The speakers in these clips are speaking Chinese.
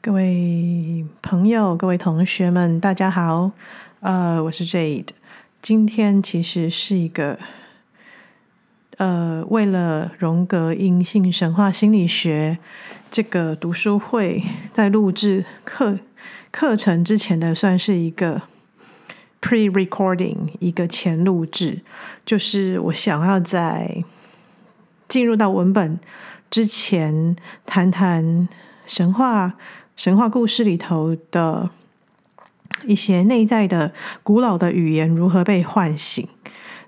各位朋友、各位同学们，大家好。呃，我是 Jade。今天其实是一个呃，为了荣格阴性神话心理学这个读书会，在录制课课程之前的，算是一个 pre-recording，一个前录制，就是我想要在进入到文本之前，谈谈神话神话故事里头的一些内在的古老的语言如何被唤醒。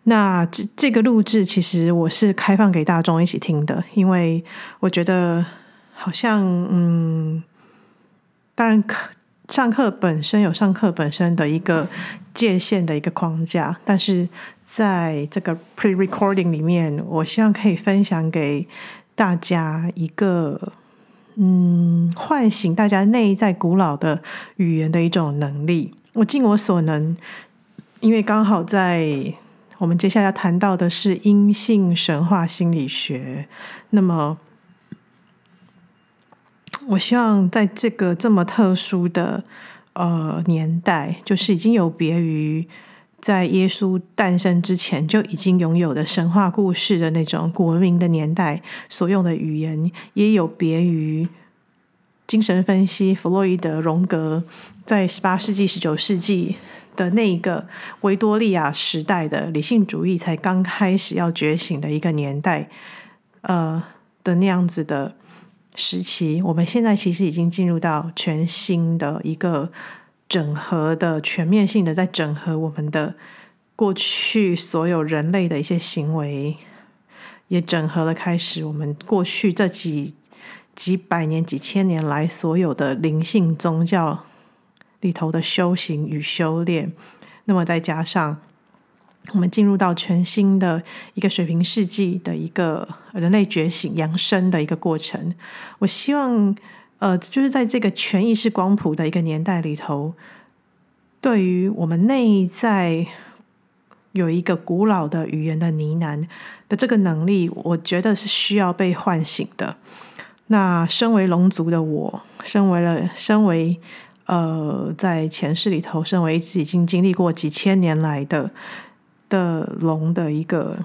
那这这个录制其实我是开放给大众一起听的，因为我觉得好像嗯，当然课上课本身有上课本身的一个界限的一个框架，但是在这个 pre-recording 里面，我希望可以分享给大家一个嗯，唤醒大家内在古老的语言的一种能力。我尽我所能，因为刚好在。我们接下来要谈到的是阴性神话心理学。那么，我希望在这个这么特殊的呃年代，就是已经有别于在耶稣诞生之前就已经拥有的神话故事的那种古文明的年代所用的语言，也有别于精神分析弗洛伊德、荣格在十八世纪、十九世纪。的那一个维多利亚时代的理性主义才刚开始要觉醒的一个年代，呃的那样子的时期，我们现在其实已经进入到全新的一个整合的全面性的，在整合我们的过去所有人类的一些行为，也整合了开始我们过去这几几百年、几千年来所有的灵性宗教。里头的修行与修炼，那么再加上我们进入到全新的一个水平世纪的一个人类觉醒扬升的一个过程，我希望呃，就是在这个全意识光谱的一个年代里头，对于我们内在有一个古老的语言的呢喃的这个能力，我觉得是需要被唤醒的。那身为龙族的我，身为了身为。呃，在前世里头，身为已经经历过几千年来的的龙的一个，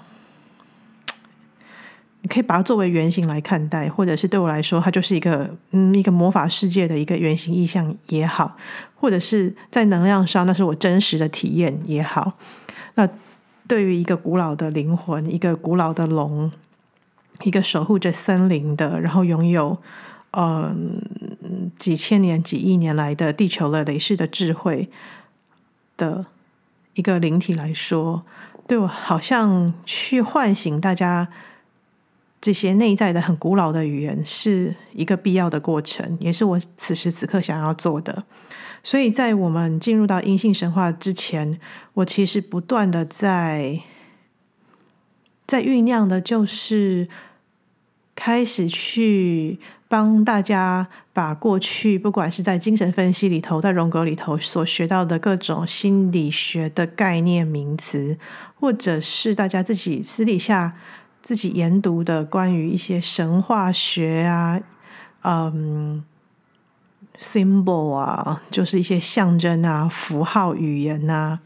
你可以把它作为原型来看待，或者是对我来说，它就是一个嗯一个魔法世界的一个原型意象也好，或者是在能量上，那是我真实的体验也好。那对于一个古老的灵魂，一个古老的龙，一个守护着森林的，然后拥有。嗯，几千年、几亿年来的地球的雷士的智慧的一个灵体来说，对我好像去唤醒大家这些内在的很古老的语言，是一个必要的过程，也是我此时此刻想要做的。所以在我们进入到阴性神话之前，我其实不断的在在酝酿的，就是开始去。帮大家把过去不管是在精神分析里头，在荣格里头所学到的各种心理学的概念名词，或者是大家自己私底下自己研读的关于一些神话学啊，嗯，symbol 啊，就是一些象征啊、符号语言啊。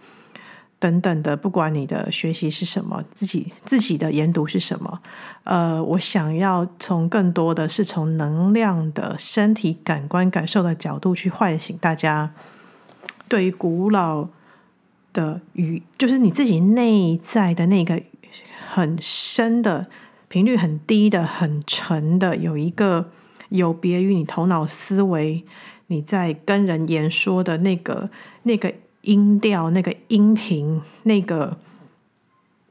等等的，不管你的学习是什么，自己自己的研读是什么，呃，我想要从更多的是从能量的身体感官感受的角度去唤醒大家，对于古老的语，就是你自己内在的那个很深的频率很低的很沉的，有一个有别于你头脑思维，你在跟人言说的那个那个。音调、那个音频、那个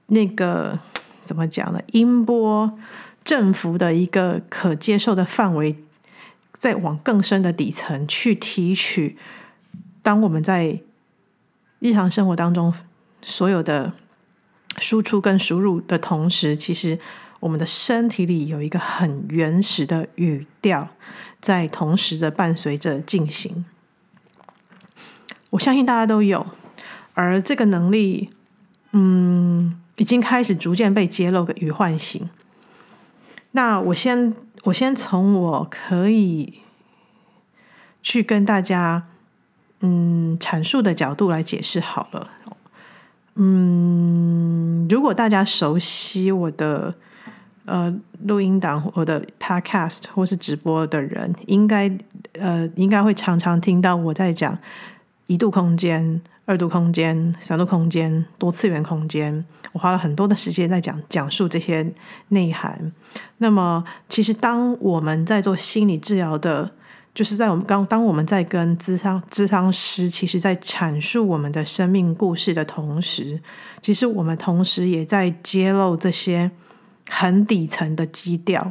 那个怎么讲呢？音波振幅的一个可接受的范围，再往更深的底层去提取。当我们在日常生活当中所有的输出跟输入的同时，其实我们的身体里有一个很原始的语调，在同时的伴随着进行。我相信大家都有，而这个能力，嗯，已经开始逐渐被揭露与唤醒。那我先，我先从我可以去跟大家嗯阐述的角度来解释好了。嗯，如果大家熟悉我的呃录音档、我的 podcast 或是直播的人，应该呃应该会常常听到我在讲一度空间、二度空间、三度空间、多次元空间。我花了很多的时间在讲讲述这些内涵。那么，其实当我们在做心理治疗的。就是在我们刚当我们在跟咨商咨商师，其实在阐述我们的生命故事的同时，其实我们同时也在揭露这些很底层的基调、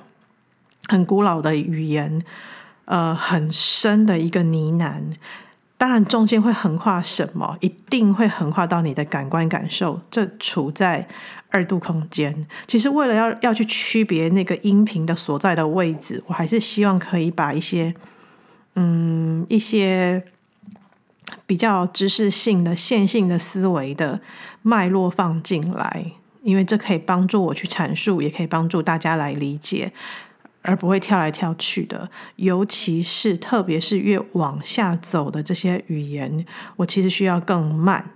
很古老的语言，呃，很深的一个呢喃。当然，中间会横跨什么，一定会横跨到你的感官感受。这处在二度空间。其实，为了要要去区别那个音频的所在的位置，我还是希望可以把一些。嗯，一些比较知识性的线性的思维的脉络放进来，因为这可以帮助我去阐述，也可以帮助大家来理解，而不会跳来跳去的。尤其是特别是越往下走的这些语言，我其实需要更慢，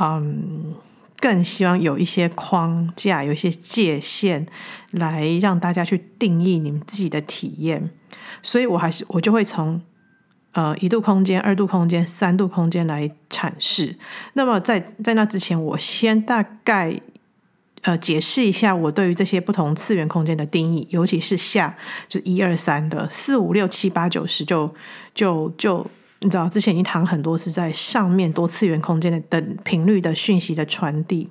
嗯，更希望有一些框架，有一些界限，来让大家去定义你们自己的体验。所以我还是我就会从。呃，一度空间、二度空间、三度空间来阐释。那么在，在那之前，我先大概呃解释一下我对于这些不同次元空间的定义，尤其是下就是一二三的四五六七八九十，就就就你知道，之前已经谈很多是在上面多次元空间的等频率的讯息的传递。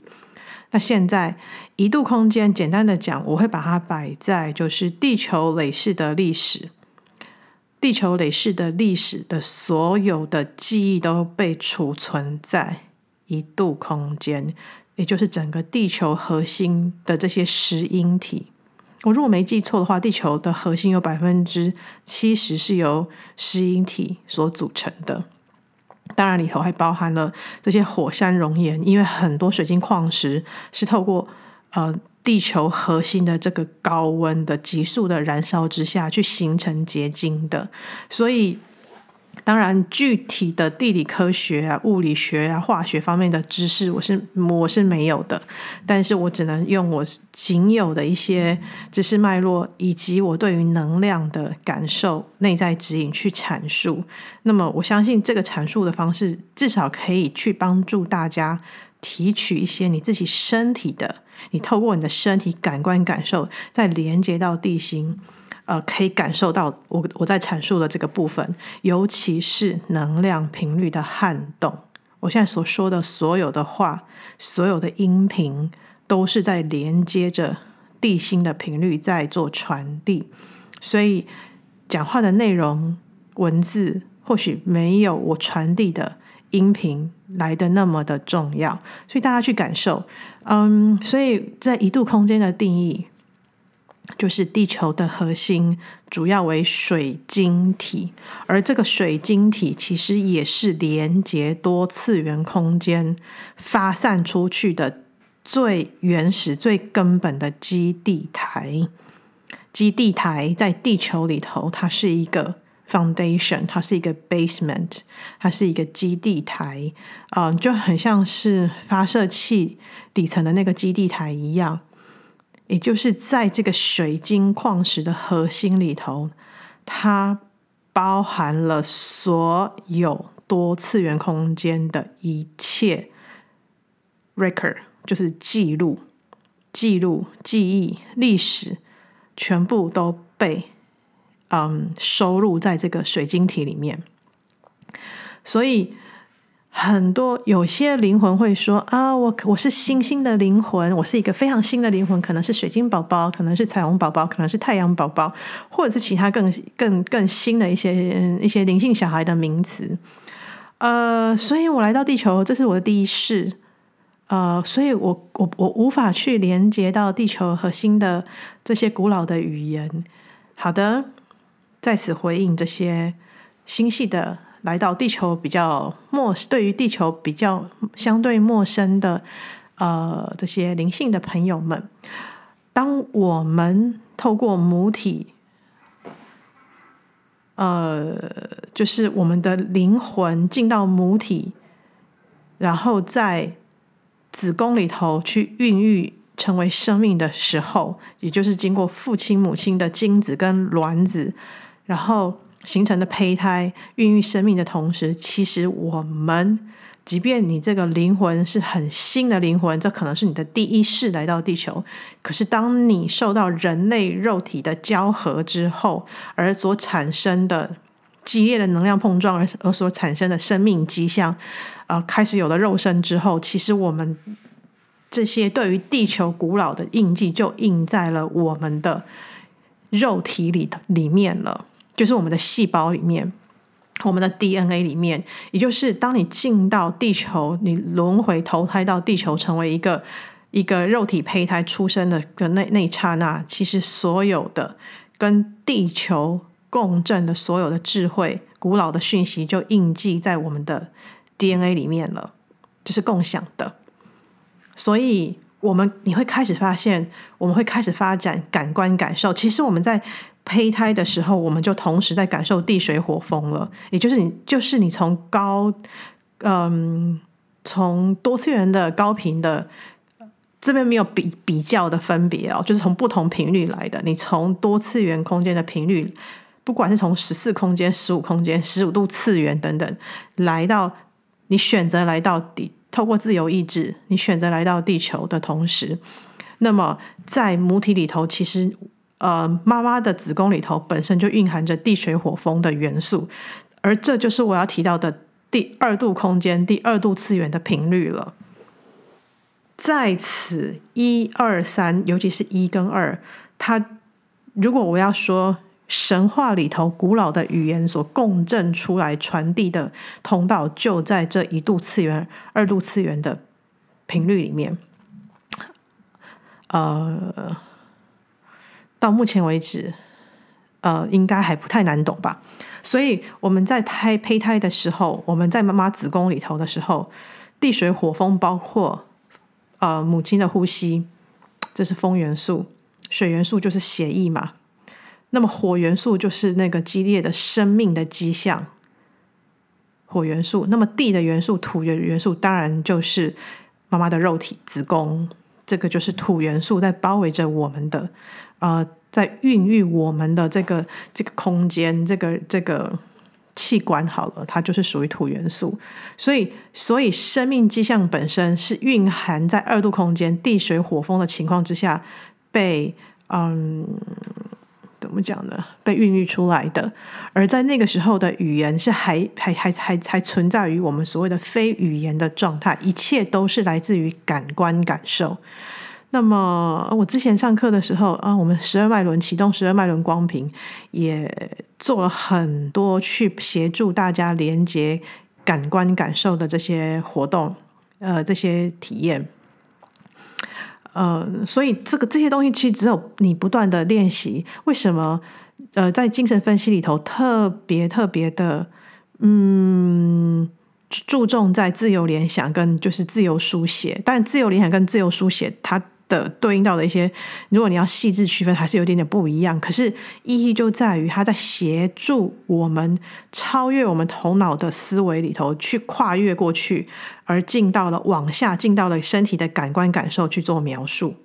那现在一度空间，简单的讲，我会把它摆在就是地球累世的历史。地球累世的历史的所有的记忆都被储存在一度空间，也就是整个地球核心的这些石英体。我如果没记错的话，地球的核心有百分之七十是由石英体所组成的。当然里头还包含了这些火山熔岩，因为很多水晶矿石是透过呃。地球核心的这个高温的急速的燃烧之下去形成结晶的，所以当然具体的地理科学啊、物理学啊、化学方面的知识，我是我是没有的，但是我只能用我仅有的一些知识脉络，以及我对于能量的感受、内在指引去阐述。那么我相信这个阐述的方式，至少可以去帮助大家提取一些你自己身体的。你透过你的身体感官感受，再连接到地心，呃，可以感受到我我在阐述的这个部分，尤其是能量频率的撼动。我现在所说的所有的话，所有的音频，都是在连接着地心的频率在做传递。所以，讲话的内容、文字或许没有我传递的音频来的那么的重要，所以大家去感受。嗯，所以在一度空间的定义，就是地球的核心主要为水晶体，而这个水晶体其实也是连接多次元空间发散出去的最原始、最根本的基地台。基地台在地球里头，它是一个 foundation，它是一个 basement，它是一个基地台，嗯，就很像是发射器底层的那个基地台一样，也就是在这个水晶矿石的核心里头，它包含了所有多次元空间的一切 record，就是记录、记录、记忆、历史，全部都被。嗯，收入在这个水晶体里面，所以很多有些灵魂会说啊，我我是新兴的灵魂，我是一个非常新的灵魂，可能是水晶宝宝，可能是彩虹宝宝，可能是太阳宝宝，或者是其他更更更新的一些一些灵性小孩的名词。呃，所以我来到地球，这是我的第一世。呃，所以我我我无法去连接到地球核心的这些古老的语言。好的。在此回应这些星系的来到地球比较陌，对于地球比较相对陌生的呃这些灵性的朋友们，当我们透过母体，呃，就是我们的灵魂进到母体，然后在子宫里头去孕育成为生命的时候，也就是经过父亲、母亲的精子跟卵子，然后形成的胚胎孕育生命的同时，其实我们。即便你这个灵魂是很新的灵魂，这可能是你的第一世来到地球。可是，当你受到人类肉体的交合之后，而所产生的激烈的能量碰撞，而而所产生的生命迹象，呃，开始有了肉身之后，其实我们这些对于地球古老的印记，就印在了我们的肉体里里面了，就是我们的细胞里面。我们的 DNA 里面，也就是当你进到地球，你轮回投胎到地球，成为一个一个肉体胚胎出生的那那一刹那，其实所有的跟地球共振的所有的智慧、古老的讯息，就印记在我们的 DNA 里面了，就是共享的。所以，我们你会开始发现，我们会开始发展感官感受。其实我们在。胚胎的时候，我们就同时在感受地水火风了。也就是你，就是你从高，嗯，从多次元的高频的这边没有比比较的分别哦，就是从不同频率来的。你从多次元空间的频率，不管是从十四空间、十五空间、十五度次元等等，来到你选择来到地，透过自由意志，你选择来到地球的同时，那么在母体里头，其实。呃，妈妈的子宫里头本身就蕴含着地水火风的元素，而这就是我要提到的第二度空间、第二度次元的频率了。在此一二三，尤其是一跟二，它如果我要说神话里头古老的语言所共振出来传递的通道，就在这一度次元、二度次元的频率里面，呃。到目前为止，呃，应该还不太难懂吧？所以我们在胎胚胎的时候，我们在妈妈子宫里头的时候，地水火风包括呃母亲的呼吸，这是风元素；水元素就是血液嘛。那么火元素就是那个激烈的生命的迹象，火元素。那么地的元素，土元元素，当然就是妈妈的肉体子宫，这个就是土元素在包围着我们的。呃，在孕育我们的这个这个空间，这个这个器官好了，它就是属于土元素。所以，所以生命迹象本身是蕴含在二度空间地水火风的情况之下，被嗯怎么讲呢？被孕育出来的。而在那个时候的语言是还还还还还存在于我们所谓的非语言的状态，一切都是来自于感官感受。那么，我之前上课的时候啊，我们十二脉轮启动十二脉轮光屏，也做了很多去协助大家连接感官感受的这些活动，呃，这些体验。呃，所以这个这些东西其实只有你不断的练习。为什么？呃，在精神分析里头特别特别的，嗯，注重在自由联想跟就是自由书写。但，自由联想跟自由书写它。的对应到的一些，如果你要细致区分，还是有点点不一样。可是意义就在于，它在协助我们超越我们头脑的思维里头，去跨越过去，而进到了往下，进到了身体的感官感受去做描述。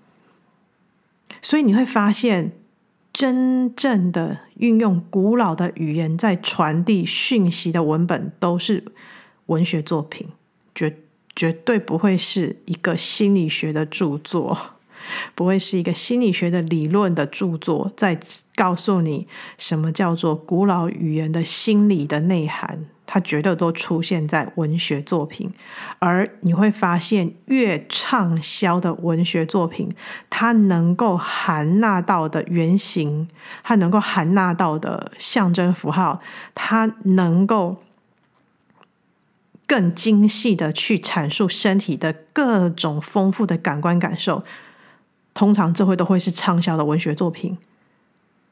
所以你会发现，真正的运用古老的语言在传递讯息的文本，都是文学作品，绝绝对不会是一个心理学的著作。不会是一个心理学的理论的著作，在告诉你什么叫做古老语言的心理的内涵，它绝对都出现在文学作品。而你会发现，越畅销的文学作品，它能够含纳到的原型，它能够含纳到的象征符号，它能够更精细的去阐述身体的各种丰富的感官感受。通常这会都会是畅销的文学作品，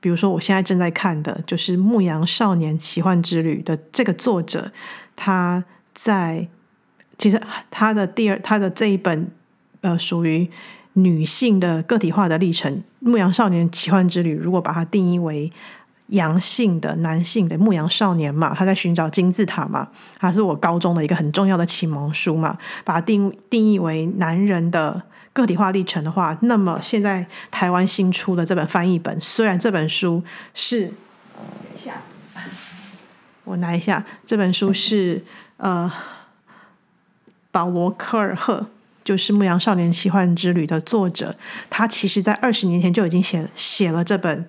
比如说我现在正在看的就是《牧羊少年奇幻之旅》的这个作者，他在其实他的第二他的这一本呃属于女性的个体化的历程，《牧羊少年奇幻之旅》如果把它定义为阳性的男性的牧羊少年嘛，他在寻找金字塔嘛，他是我高中的一个很重要的启蒙书嘛，把它定定义为男人的个体化历程的话，那么现在台湾新出的这本翻译本，虽然这本书是，等一下，我拿一下，这本书是呃，保罗科尔赫，就是《牧羊少年奇幻之旅》的作者，他其实在二十年前就已经写写了这本。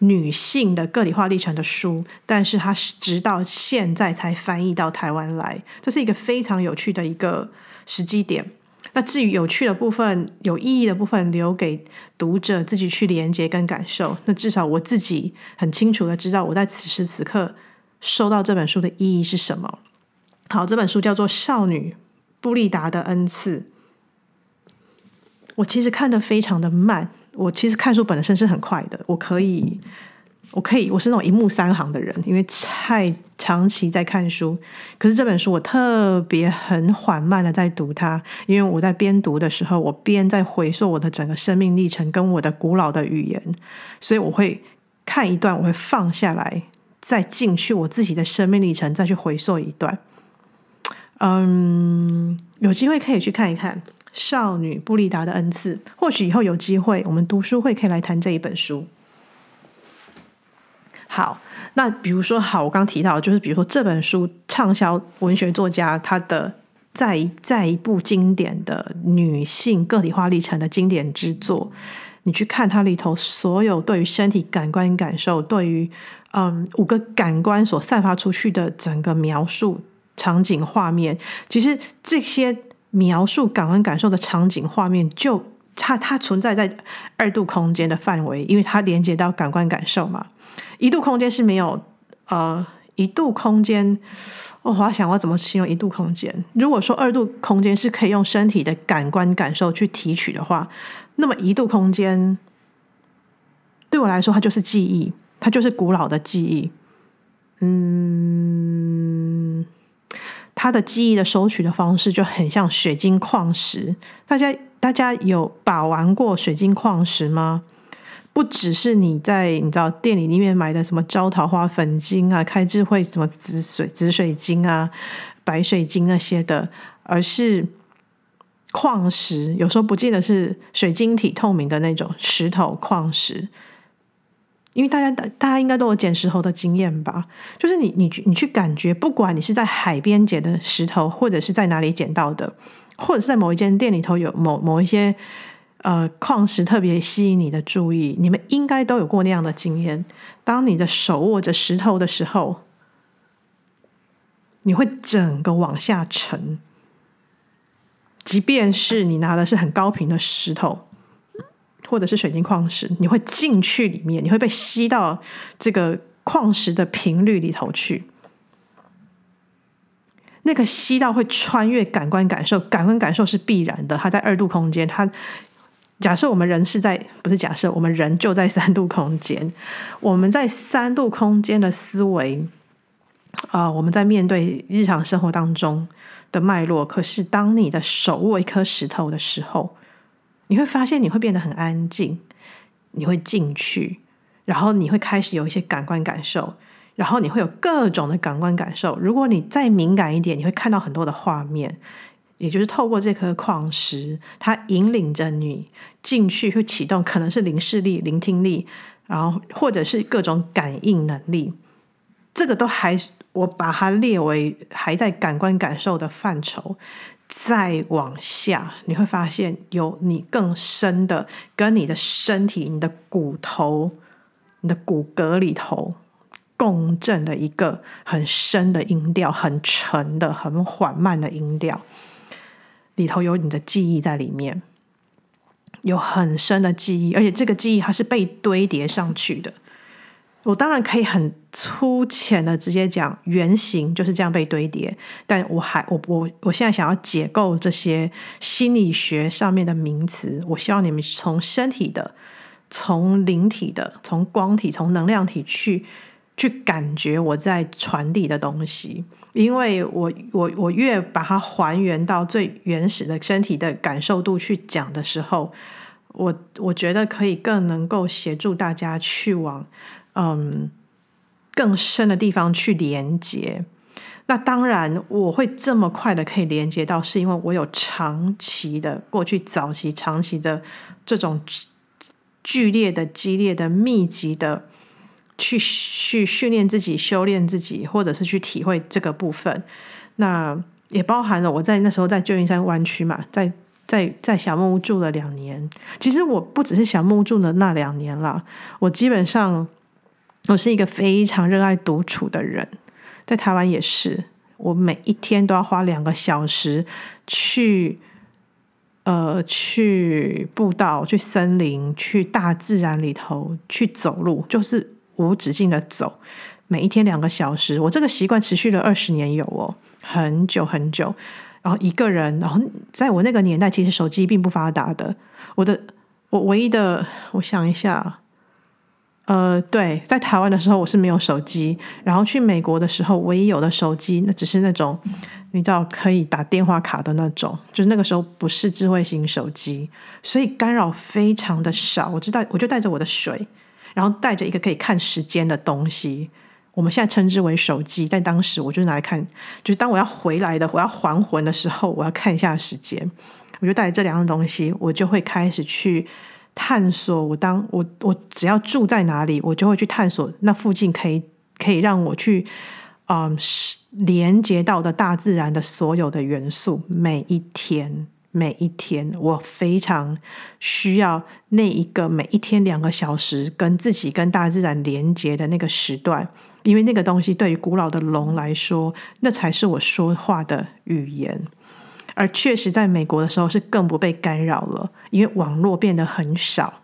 女性的个体化历程的书，但是他是直到现在才翻译到台湾来，这是一个非常有趣的一个时机点。那至于有趣的部分、有意义的部分，留给读者自己去连接跟感受。那至少我自己很清楚的知道，我在此时此刻收到这本书的意义是什么。好，这本书叫做《少女布丽达的恩赐》。我其实看得非常的慢。我其实看书本身是很快的，我可以，我可以，我是那种一目三行的人，因为太长期在看书。可是这本书我特别很缓慢的在读它，因为我在边读的时候，我边在回溯我的整个生命历程跟我的古老的语言，所以我会看一段，我会放下来，再进去我自己的生命历程，再去回溯一段。嗯，有机会可以去看一看。少女布丽达的恩赐，或许以后有机会，我们读书会可以来谈这一本书。好，那比如说，好，我刚提到，就是比如说这本书畅销文学作家他的再再一部经典的女性个体化历程的经典之作，你去看它里头所有对于身体感官感受，对于嗯五个感官所散发出去的整个描述场景画面，其实这些。描述感官感受的场景画面，就它它存在在二度空间的范围，因为它连接到感官感受嘛。一度空间是没有呃，一度空间，我好想我怎么形容一度空间？如果说二度空间是可以用身体的感官感受去提取的话，那么一度空间对我来说，它就是记忆，它就是古老的记忆。嗯。它的记忆的收取的方式就很像水晶矿石，大家大家有把玩过水晶矿石吗？不只是你在你知道店里里面买的什么招桃花粉晶啊、开智慧什么紫水紫水晶啊、白水晶那些的，而是矿石，有时候不见得是水晶体透明的那种石头矿石。因为大家大大家应该都有捡石头的经验吧？就是你你你去感觉，不管你是在海边捡的石头，或者是在哪里捡到的，或者是在某一间店里头有某某一些呃矿石特别吸引你的注意，你们应该都有过那样的经验。当你的手握着石头的时候，你会整个往下沉，即便是你拿的是很高频的石头。或者是水晶矿石，你会进去里面，你会被吸到这个矿石的频率里头去。那个吸到会穿越感官感受，感官感受是必然的。它在二度空间，它假设我们人是在，不是假设我们人就在三度空间。我们在三度空间的思维啊、我们在面对日常生活当中的脉络。可是当你的手握一颗石头的时候，你会发现你会变得很安静，你会进去，然后你会开始有一些感官感受，然后你会有各种的感官感受。如果你再敏感一点，你会看到很多的画面，也就是透过这颗矿石，它引领着你进去，会启动可能是灵视力、聆听力，然后或者是各种感应能力。这个都还，我把它列为还在感官感受的范畴。再往下，你会发现有你更深的，跟你的身体、你的骨头、你的骨骼里头共振的一个很深的音调，很沉的、很缓慢的音调，里头有你的记忆在里面，有很深的记忆，而且这个记忆它是被堆叠上去的。我当然可以很粗浅的直接讲，原型就是这样被堆叠。但我还我我我现在想要解构这些心理学上面的名词，我希望你们从身体的、从灵体的、从光体、从能量体去去感觉我在传递的东西。因为我我我越把它还原到最原始的身体的感受度去讲的时候，我我觉得可以更能够协助大家去往。嗯，更深的地方去连接。那当然，我会这么快的可以连接到，是因为我有长期的过去早期长期的这种剧烈的、激烈的、密集的去去训练自己、修炼自己，或者是去体会这个部分。那也包含了我在那时候在旧金山湾区嘛，在在在小木屋住了两年。其实我不只是小木屋住的那两年啦，我基本上我是一个非常热爱独处的人。在台湾也是，我每一天都要花两个小时去，呃，去步道、去森林、去大自然里头去走路，就是无止境的走。每一天两个小时，我这个习惯持续了二十年有哦，很久很久。然后一个人，然后在我那个年代，其实手机并不发达的。我的，我唯一的，我想一下。呃，对，在台湾的时候我是没有手机，然后去美国的时候，唯一有的手机那只是那种你知道可以打电话卡的那种，就是那个时候不是智慧型手机，所以干扰非常的少。我就带我就带着我的水，然后带着一个可以看时间的东西，我们现在称之为手机，但当时我就拿来看，就是当我要回来的，我要还魂的时候，我要看一下时间，我就带着这两样东西，我就会开始去。探索我当我我只要住在哪里，我就会去探索那附近可以可以让我去嗯连接到的大自然的所有的元素。每一天每一天，我非常需要那一个每一天两个小时跟自己跟大自然连接的那个时段，因为那个东西对于古老的龙来说，那才是我说话的语言。而确实，在美国的时候是更不被干扰了，因为网络变得很少。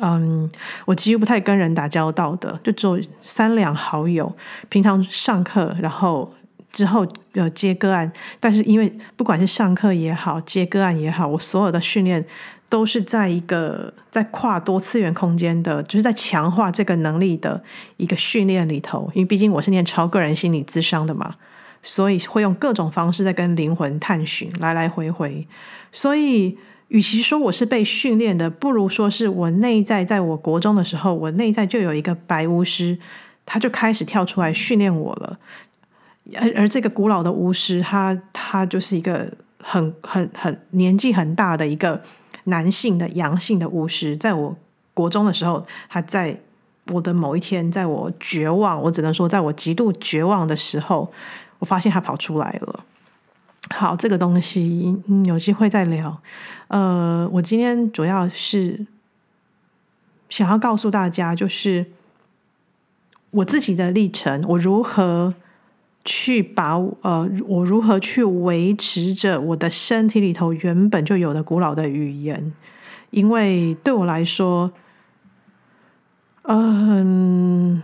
嗯，我几乎不太跟人打交道的，就只有三两好友。平常上课，然后之后有接个案，但是因为不管是上课也好，接个案也好，我所有的训练都是在一个在跨多次元空间的，就是在强化这个能力的一个训练里头。因为毕竟我是念超个人心理智商的嘛。所以会用各种方式在跟灵魂探寻，来来回回。所以，与其说我是被训练的，不如说是我内在，在我国中的时候，我内在就有一个白巫师，他就开始跳出来训练我了。而而这个古老的巫师，他他就是一个很很很年纪很大的一个男性的阳性的巫师。在我国中的时候，他在我的某一天，在我绝望，我只能说，在我极度绝望的时候。我发现他跑出来了。好，这个东西，嗯，有机会再聊。呃，我今天主要是想要告诉大家，就是我自己的历程，我如何去把呃，我如何去维持着我的身体里头原本就有的古老的语言，因为对我来说，嗯。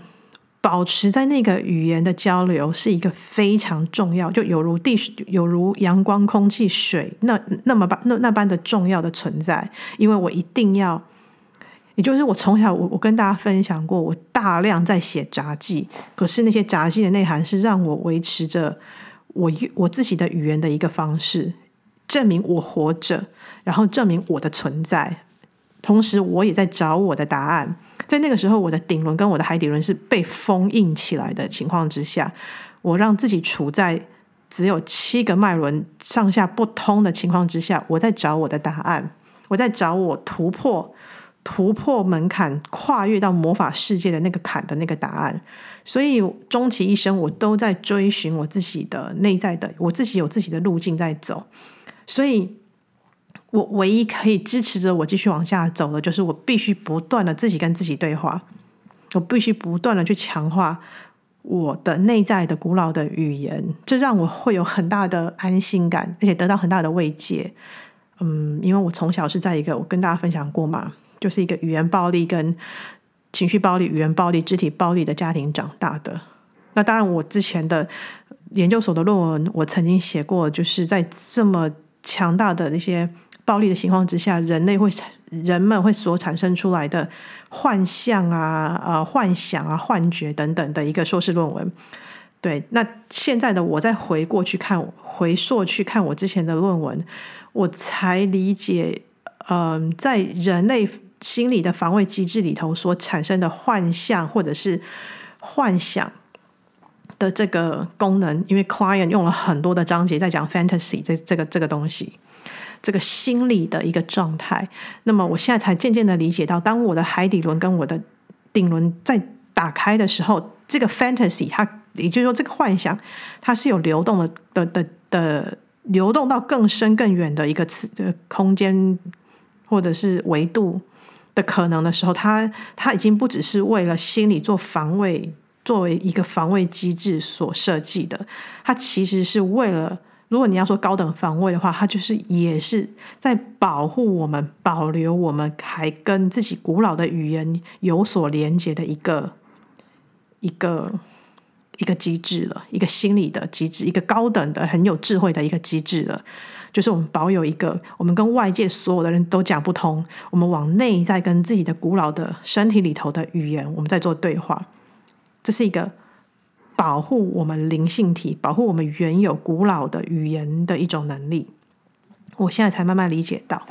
保持在那个语言的交流是一个非常重要，就有如地，有如阳光、空气、水，那那么般那那般的重要的存在。因为我一定要，也就是我从小我我跟大家分享过，我大量在写杂记，可是那些杂记的内涵是让我维持着我我自己的语言的一个方式，证明我活着，然后证明我的存在，同时我也在找我的答案。在那个时候，我的顶轮跟我的海底轮是被封印起来的情况之下，我让自己处在只有七个脉轮上下不通的情况之下，我在找我的答案，我在找我突破突破门槛、跨越到魔法世界的那个坎的那个答案。所以终其一生，我都在追寻我自己的内在的，我自己有自己的路径在走。所以。我唯一可以支持着我继续往下走的，就是我必须不断的自己跟自己对话，我必须不断的去强化我的内在的古老的语言，这让我会有很大的安心感，而且得到很大的慰藉。嗯，因为我从小是在一个我跟大家分享过嘛，就是一个语言暴力、跟情绪暴力、语言暴力、肢体暴力的家庭长大的。那当然，我之前的研究所的论文，我曾经写过，就是在这么强大的那些。暴力的情况之下，人类会人们会所产生出来的幻象啊、呃、幻想啊、幻觉等等的一个硕士论文。对，那现在的我再回过去看，回溯去看我之前的论文，我才理解，嗯、在人类心理的防卫机制里头所产生的幻象，或者是幻想的这个功能，因为 Client 用了很多的章节在讲 fantasy 这这个这个东西，这个心理的一个状态。那么我现在才渐渐的理解到，当我的海底轮跟我的顶轮在打开的时候，这个 fantasy 它也就是说这个幻想它是有流动的的的的流动到更深更远的一个词的空间或者是维度。的可能的时候，他他已经不只是为了心理做防卫，作为一个防卫机制所设计的，他其实是为了，如果你要说高等防卫的话，他就是也是在保护我们，保留我们还跟自己古老的语言有所连接的一个一个一个机制了，一个心理的机制，一个高等的很有智慧的一个机制了。就是我们保有一个，我们跟外界所有的人都讲不通，我们往内在跟自己的古老的身体里头的语言，我们在做对话。这是一个保护我们灵性体、保护我们原有古老的语言的一种能力。我现在才慢慢理解到。